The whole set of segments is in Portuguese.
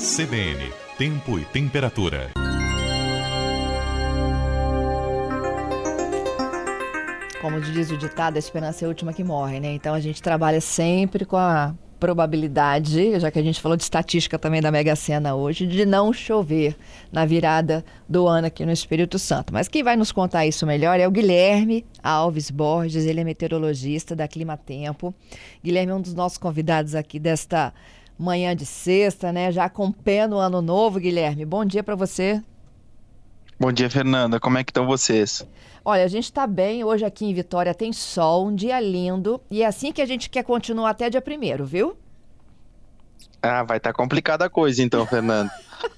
CBN Tempo e Temperatura. Como diz o ditado, a esperança é a última que morre, né? Então a gente trabalha sempre com a probabilidade, já que a gente falou de estatística também da Mega Sena hoje, de não chover na virada do ano aqui no Espírito Santo. Mas quem vai nos contar isso melhor é o Guilherme Alves Borges, ele é meteorologista da Clima Tempo. Guilherme é um dos nossos convidados aqui desta manhã de sexta, né? Já acompanhando o ano novo, Guilherme. Bom dia para você. Bom dia, Fernanda. Como é que estão vocês? Olha, a gente está bem. Hoje aqui em Vitória tem sol, um dia lindo. E é assim que a gente quer continuar até dia primeiro, viu? Ah, vai estar tá complicada a coisa então, Fernando.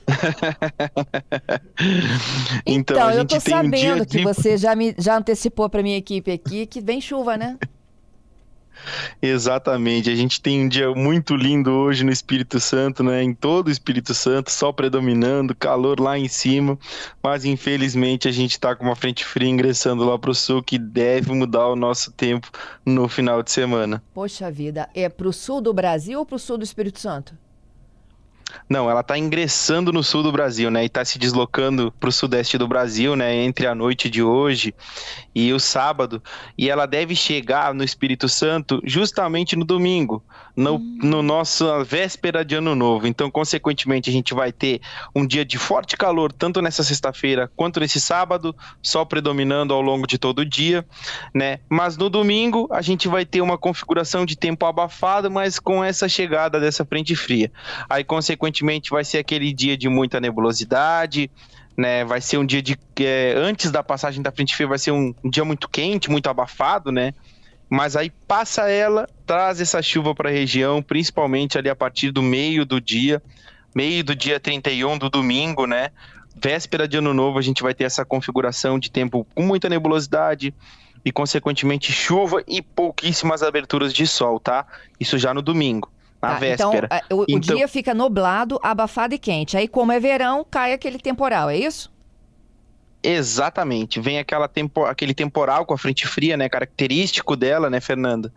então, então eu tô sabendo um que de... você já, me, já antecipou para minha equipe aqui que vem chuva, né? Exatamente. A gente tem um dia muito lindo hoje no Espírito Santo, né? Em todo o Espírito Santo, sol predominando, calor lá em cima. Mas infelizmente a gente está com uma frente fria ingressando lá para o sul que deve mudar o nosso tempo no final de semana. Poxa vida, é para o sul do Brasil ou para o sul do Espírito Santo? Não, ela está ingressando no sul do Brasil, né? E está se deslocando para o sudeste do Brasil, né? Entre a noite de hoje e o sábado. E ela deve chegar no Espírito Santo justamente no domingo, no, hum. no nossa véspera de Ano Novo. Então, consequentemente, a gente vai ter um dia de forte calor, tanto nessa sexta-feira quanto nesse sábado, sol predominando ao longo de todo o dia, né? Mas no domingo a gente vai ter uma configuração de tempo abafado, mas com essa chegada dessa frente fria. Aí, consequentemente, consequentemente vai ser aquele dia de muita nebulosidade, né? Vai ser um dia de é, antes da passagem da frente fria vai ser um, um, dia muito quente, muito abafado, né? Mas aí passa ela, traz essa chuva para a região, principalmente ali a partir do meio do dia, meio do dia 31 do domingo, né? Véspera de ano novo, a gente vai ter essa configuração de tempo com muita nebulosidade e consequentemente chuva e pouquíssimas aberturas de sol, tá? Isso já no domingo na tá, então, véspera. Então, o, então, o dia fica nublado, abafado e quente. Aí, como é verão, cai aquele temporal, é isso? Exatamente, vem aquela tempo, aquele temporal com a frente fria, né, característico dela, né, Fernanda?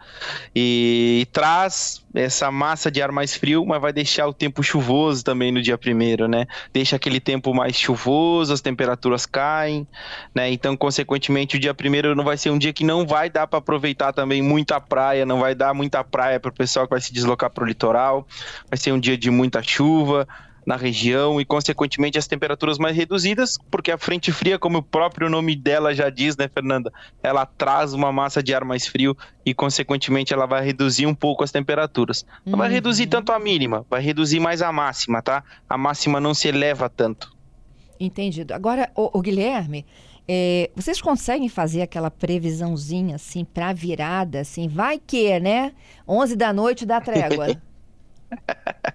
E, e, traz essa massa de ar mais frio, mas vai deixar o tempo chuvoso também no dia primeiro, né? Deixa aquele tempo mais chuvoso, as temperaturas caem, né? Então, consequentemente, o dia primeiro não vai ser um dia que não vai dar para aproveitar também muita praia, não vai dar muita praia para o pessoal que vai se deslocar para o litoral. Vai ser um dia de muita chuva, na região e, consequentemente, as temperaturas mais reduzidas, porque a frente fria, como o próprio nome dela já diz, né, Fernanda? Ela traz uma massa de ar mais frio e, consequentemente, ela vai reduzir um pouco as temperaturas. Não uhum. vai reduzir tanto a mínima, vai reduzir mais a máxima, tá? A máxima não se eleva tanto. Entendido. Agora, o, o Guilherme, é, vocês conseguem fazer aquela previsãozinha assim para virada, assim, vai que, né? 11 da noite dá trégua.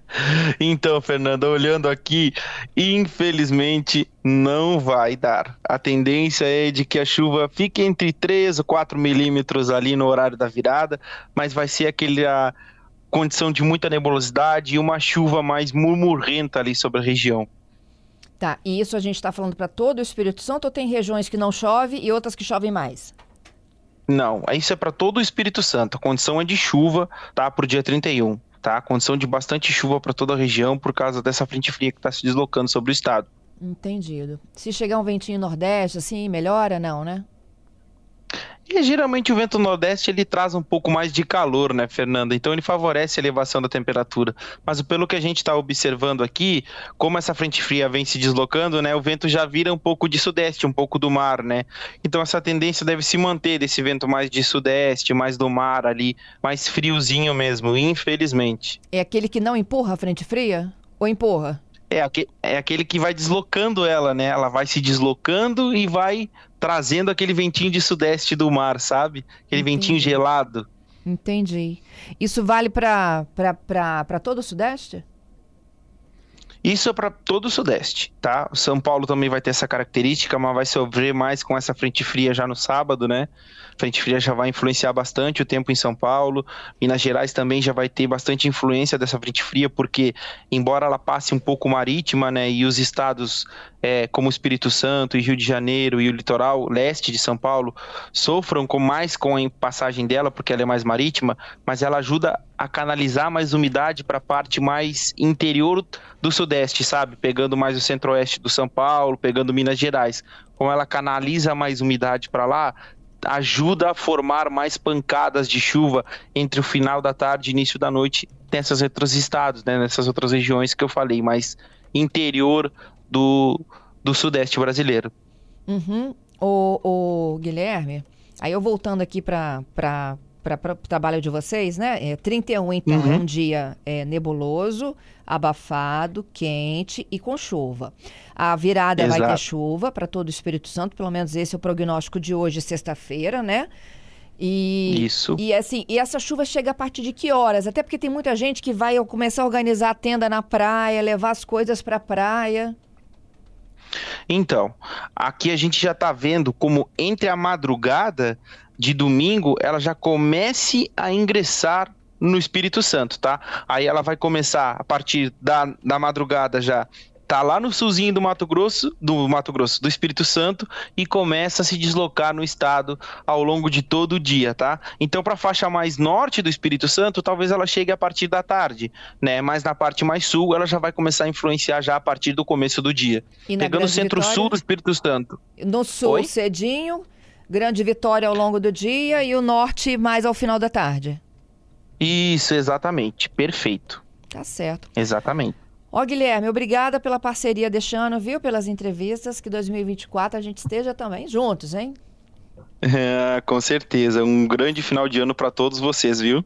Então, Fernanda, olhando aqui, infelizmente não vai dar. A tendência é de que a chuva fique entre 3 ou 4 milímetros ali no horário da virada, mas vai ser aquele a condição de muita nebulosidade e uma chuva mais murmurrenta ali sobre a região. Tá, e isso a gente está falando para todo o Espírito Santo ou tem regiões que não chove e outras que chovem mais? Não, isso é para todo o Espírito Santo. A condição é de chuva, tá? Para o dia 31 tá? Condição de bastante chuva para toda a região por causa dessa frente fria que está se deslocando sobre o estado. Entendido. Se chegar um ventinho nordeste, assim, melhora, não, né? E geralmente o vento nordeste ele traz um pouco mais de calor, né, Fernanda? Então ele favorece a elevação da temperatura. Mas pelo que a gente está observando aqui, como essa frente fria vem se deslocando, né, o vento já vira um pouco de sudeste, um pouco do mar, né? Então essa tendência deve se manter desse vento mais de sudeste, mais do mar ali, mais friozinho mesmo, infelizmente. É aquele que não empurra a frente fria? Ou empurra? É, é aquele que vai deslocando ela, né? Ela vai se deslocando e vai trazendo aquele ventinho de sudeste do mar, sabe? Aquele Entendi. ventinho gelado. Entendi. Isso vale para todo o sudeste? Isso é para todo o Sudeste, tá? O São Paulo também vai ter essa característica, mas vai sofrer mais com essa frente fria já no sábado, né? frente fria já vai influenciar bastante o tempo em São Paulo. Minas Gerais também já vai ter bastante influência dessa frente fria, porque embora ela passe um pouco marítima, né, e os estados é, como Espírito Santo e Rio de Janeiro e o litoral leste de São Paulo sofram com mais com a passagem dela, porque ela é mais marítima, mas ela ajuda a canalizar mais umidade para a parte mais interior do Sudeste, sabe? Pegando mais o centro-oeste do São Paulo, pegando Minas Gerais. Como ela canaliza mais umidade para lá, ajuda a formar mais pancadas de chuva entre o final da tarde e início da noite nessas outros estados, né? nessas outras regiões que eu falei, mais interior do, do Sudeste brasileiro. Uhum. O, o Guilherme, aí eu voltando aqui para para o trabalho de vocês, né? É, 31, então, uhum. é um dia é, nebuloso, abafado, quente e com chuva. A virada Exato. vai ter chuva para todo o Espírito Santo, pelo menos esse é o prognóstico de hoje, sexta-feira, né? E, Isso. E assim, e essa chuva chega a partir de que horas? Até porque tem muita gente que vai começar a organizar a tenda na praia, levar as coisas para a praia. Então, aqui a gente já está vendo como entre a madrugada de domingo ela já comece a ingressar no Espírito Santo, tá? Aí ela vai começar a partir da, da madrugada já tá lá no sulzinho do Mato Grosso, do Mato Grosso, do Espírito Santo e começa a se deslocar no estado ao longo de todo o dia, tá? Então, para a faixa mais norte do Espírito Santo, talvez ela chegue a partir da tarde, né? Mas na parte mais sul, ela já vai começar a influenciar já a partir do começo do dia. Pegando o centro-sul do Espírito Santo. No sul, Oi? cedinho, Grande Vitória ao longo do dia e o norte mais ao final da tarde. Isso, exatamente. Perfeito. Tá certo. Exatamente. Ó, Guilherme, obrigada pela parceria deste ano, viu? Pelas entrevistas. Que 2024 a gente esteja também juntos, hein? É, com certeza. Um grande final de ano para todos vocês, viu?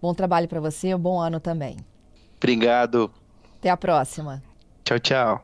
Bom trabalho para você, um bom ano também. Obrigado. Até a próxima. Tchau, tchau.